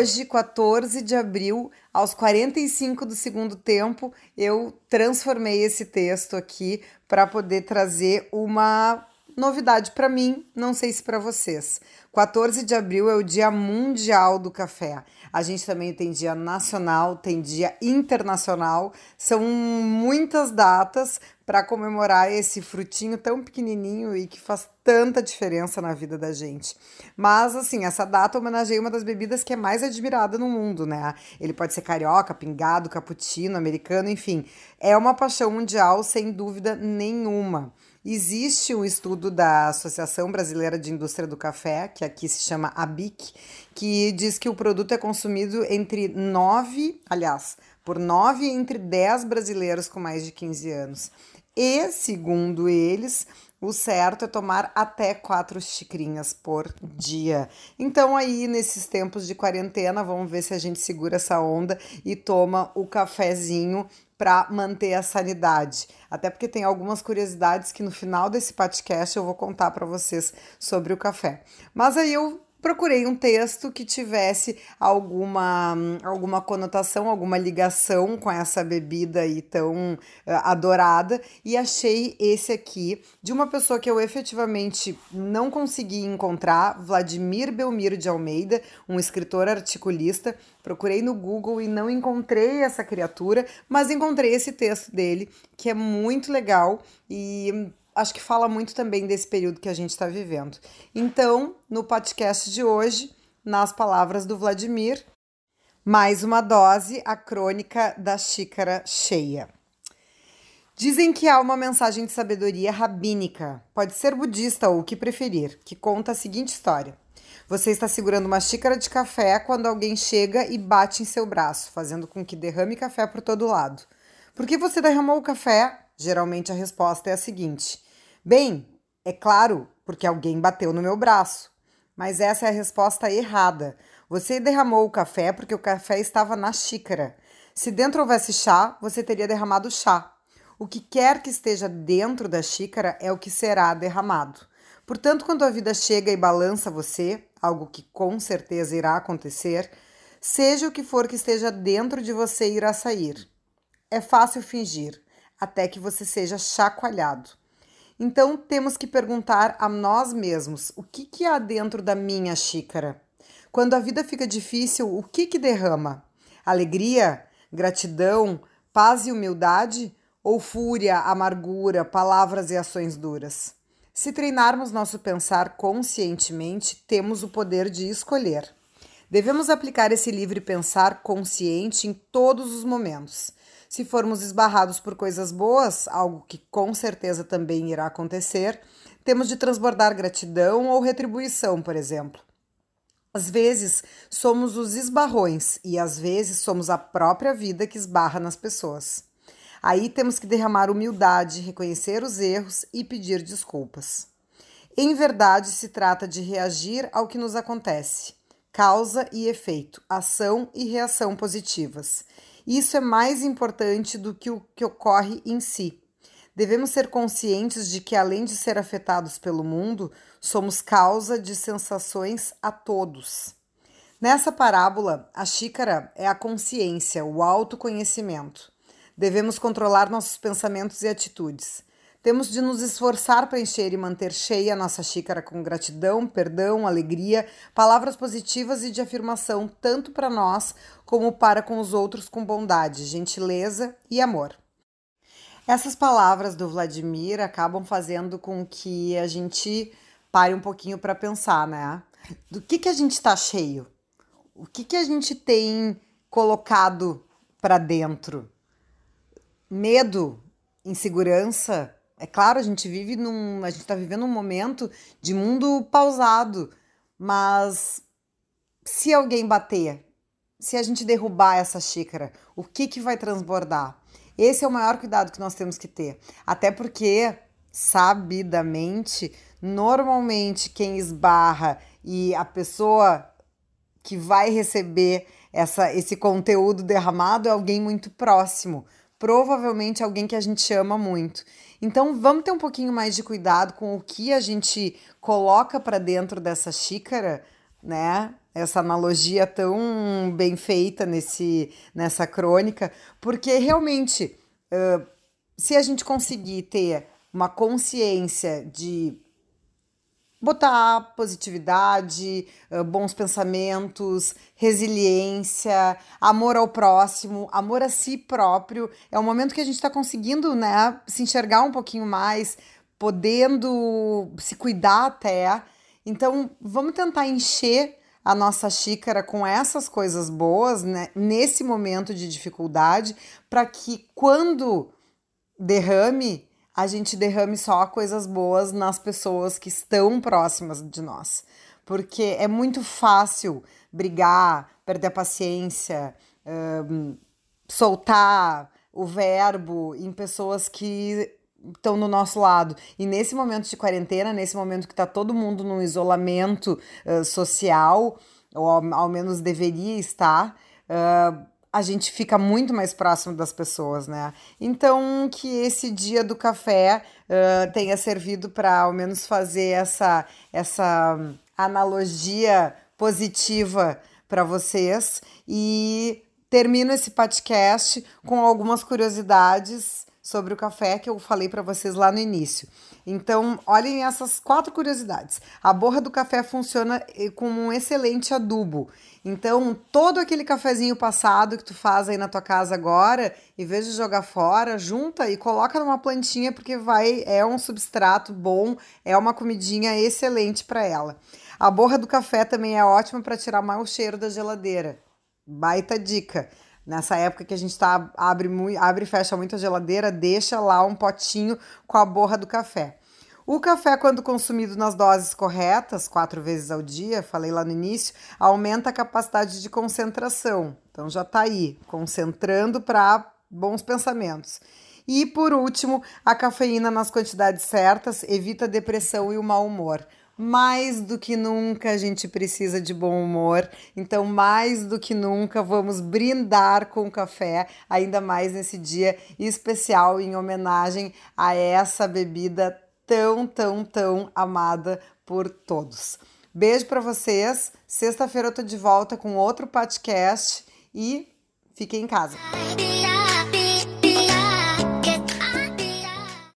Hoje, 14 de abril, aos 45 do segundo tempo, eu transformei esse texto aqui para poder trazer uma novidade para mim, não sei se para vocês. 14 de abril é o Dia Mundial do Café. A gente também tem dia nacional, tem dia internacional. São muitas datas para comemorar esse frutinho tão pequenininho e que faz tanta diferença na vida da gente. Mas assim, essa data homenageia uma das bebidas que é mais admirada no mundo, né? Ele pode ser carioca, pingado, cappuccino, americano, enfim. É uma paixão mundial sem dúvida nenhuma. Existe um estudo da Associação Brasileira de Indústria do Café, que aqui se chama ABIC, que diz que o produto é consumido entre 9, aliás, por 9 entre 10 brasileiros com mais de 15 anos. E, segundo eles, o certo é tomar até quatro xicrinhas por dia. Então, aí, nesses tempos de quarentena, vamos ver se a gente segura essa onda e toma o cafezinho para manter a sanidade. Até porque tem algumas curiosidades que no final desse podcast eu vou contar para vocês sobre o café. Mas aí eu procurei um texto que tivesse alguma, alguma conotação, alguma ligação com essa bebida aí tão uh, adorada e achei esse aqui de uma pessoa que eu efetivamente não consegui encontrar, Vladimir Belmiro de Almeida, um escritor articulista. Procurei no Google e não encontrei essa criatura, mas encontrei esse texto dele que é muito legal e acho que fala muito também desse período que a gente está vivendo. Então, no podcast de hoje, nas palavras do Vladimir, mais uma dose, a crônica da xícara cheia. Dizem que há uma mensagem de sabedoria rabínica, pode ser budista ou o que preferir, que conta a seguinte história. Você está segurando uma xícara de café quando alguém chega e bate em seu braço, fazendo com que derrame café por todo lado. Por que você derramou o café? Geralmente a resposta é a seguinte: Bem, é claro, porque alguém bateu no meu braço. Mas essa é a resposta errada. Você derramou o café porque o café estava na xícara. Se dentro houvesse chá, você teria derramado chá. O que quer que esteja dentro da xícara é o que será derramado. Portanto, quando a vida chega e balança você, algo que com certeza irá acontecer, seja o que for que esteja dentro de você irá sair. É fácil fingir, até que você seja chacoalhado. Então temos que perguntar a nós mesmos: o que, que há dentro da minha xícara? Quando a vida fica difícil, o que, que derrama? Alegria, gratidão, paz e humildade? Ou fúria, amargura, palavras e ações duras? Se treinarmos nosso pensar conscientemente, temos o poder de escolher. Devemos aplicar esse livre pensar consciente em todos os momentos se formos esbarrados por coisas boas, algo que com certeza também irá acontecer, temos de transbordar gratidão ou retribuição, por exemplo. Às vezes somos os esbarrões e às vezes somos a própria vida que esbarra nas pessoas. Aí temos que derramar humildade, reconhecer os erros e pedir desculpas. Em verdade, se trata de reagir ao que nos acontece. Causa e efeito, ação e reação positivas. Isso é mais importante do que o que ocorre em si. Devemos ser conscientes de que, além de ser afetados pelo mundo, somos causa de sensações a todos. Nessa parábola, a xícara é a consciência, o autoconhecimento. Devemos controlar nossos pensamentos e atitudes. Temos de nos esforçar para encher e manter cheia a nossa xícara com gratidão, perdão, alegria, palavras positivas e de afirmação, tanto para nós como para com os outros, com bondade, gentileza e amor. Essas palavras do Vladimir acabam fazendo com que a gente pare um pouquinho para pensar, né? Do que, que a gente está cheio? O que, que a gente tem colocado para dentro? Medo, insegurança, é claro, a gente vive num. A gente está vivendo um momento de mundo pausado, mas se alguém bater, se a gente derrubar essa xícara, o que, que vai transbordar? Esse é o maior cuidado que nós temos que ter. Até porque, sabidamente, normalmente quem esbarra e a pessoa que vai receber essa, esse conteúdo derramado é alguém muito próximo provavelmente alguém que a gente ama muito. Então vamos ter um pouquinho mais de cuidado com o que a gente coloca para dentro dessa xícara, né? essa analogia tão bem feita nesse, nessa crônica, porque realmente, uh, se a gente conseguir ter uma consciência de botar positividade, bons pensamentos, resiliência, amor ao próximo, amor a si próprio. É o momento que a gente está conseguindo, né, se enxergar um pouquinho mais, podendo se cuidar até. Então, vamos tentar encher a nossa xícara com essas coisas boas, né, nesse momento de dificuldade, para que quando derrame a gente derrame só coisas boas nas pessoas que estão próximas de nós. Porque é muito fácil brigar, perder a paciência, um, soltar o verbo em pessoas que estão no nosso lado. E nesse momento de quarentena, nesse momento que está todo mundo num isolamento uh, social, ou ao, ao, menos deveria estar, uh, a gente fica muito mais próximo das pessoas, né? Então, que esse dia do café uh, tenha servido para ao menos fazer essa, essa analogia positiva para vocês e termino esse podcast com algumas curiosidades sobre o café que eu falei para vocês lá no início. Então, olhem essas quatro curiosidades. A borra do café funciona eh, como um excelente adubo. Então, todo aquele cafezinho passado que tu faz aí na tua casa agora, em vez de jogar fora, junta e coloca numa plantinha porque vai é um substrato bom, é uma comidinha excelente para ela. A borra do café também é ótima para tirar mau cheiro da geladeira. Baita dica. Nessa época que a gente tá, abre, abre e fecha muito a geladeira, deixa lá um potinho com a borra do café. O café, quando consumido nas doses corretas, quatro vezes ao dia, falei lá no início, aumenta a capacidade de concentração. Então já tá aí, concentrando para bons pensamentos. E por último, a cafeína nas quantidades certas evita depressão e o mau humor mais do que nunca a gente precisa de bom humor. Então, mais do que nunca, vamos brindar com café, ainda mais nesse dia especial em homenagem a essa bebida tão, tão, tão amada por todos. Beijo para vocês. Sexta-feira eu tô de volta com outro podcast e fiquem em casa.